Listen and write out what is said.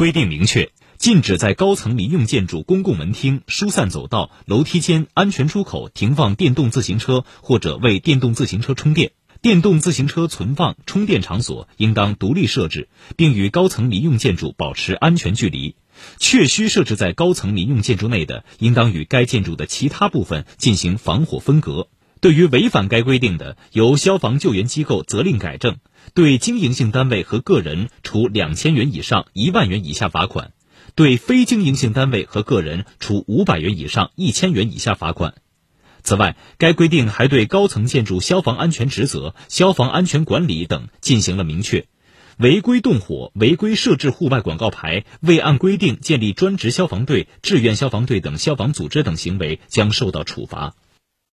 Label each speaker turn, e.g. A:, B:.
A: 规定明确，禁止在高层民用建筑、公共门厅、疏散走道、楼梯间、安全出口停放电动自行车或者为电动自行车充电。电动自行车存放、充电场所应当独立设置，并与高层民用建筑保持安全距离。确需设置在高层民用建筑内的，应当与该建筑的其他部分进行防火分隔。对于违反该规定的，由消防救援机构责令改正；对经营性单位和个人，处两千元以上一万元以下罚款；对非经营性单位和个人，处五百元以上一千元以下罚款。此外，该规定还对高层建筑消防安全职责、消防安全管理等进行了明确。违规动火、违规设置户外广告牌、未按规定建立专职消防队、志愿消防队等消防组织等行为，将受到处罚。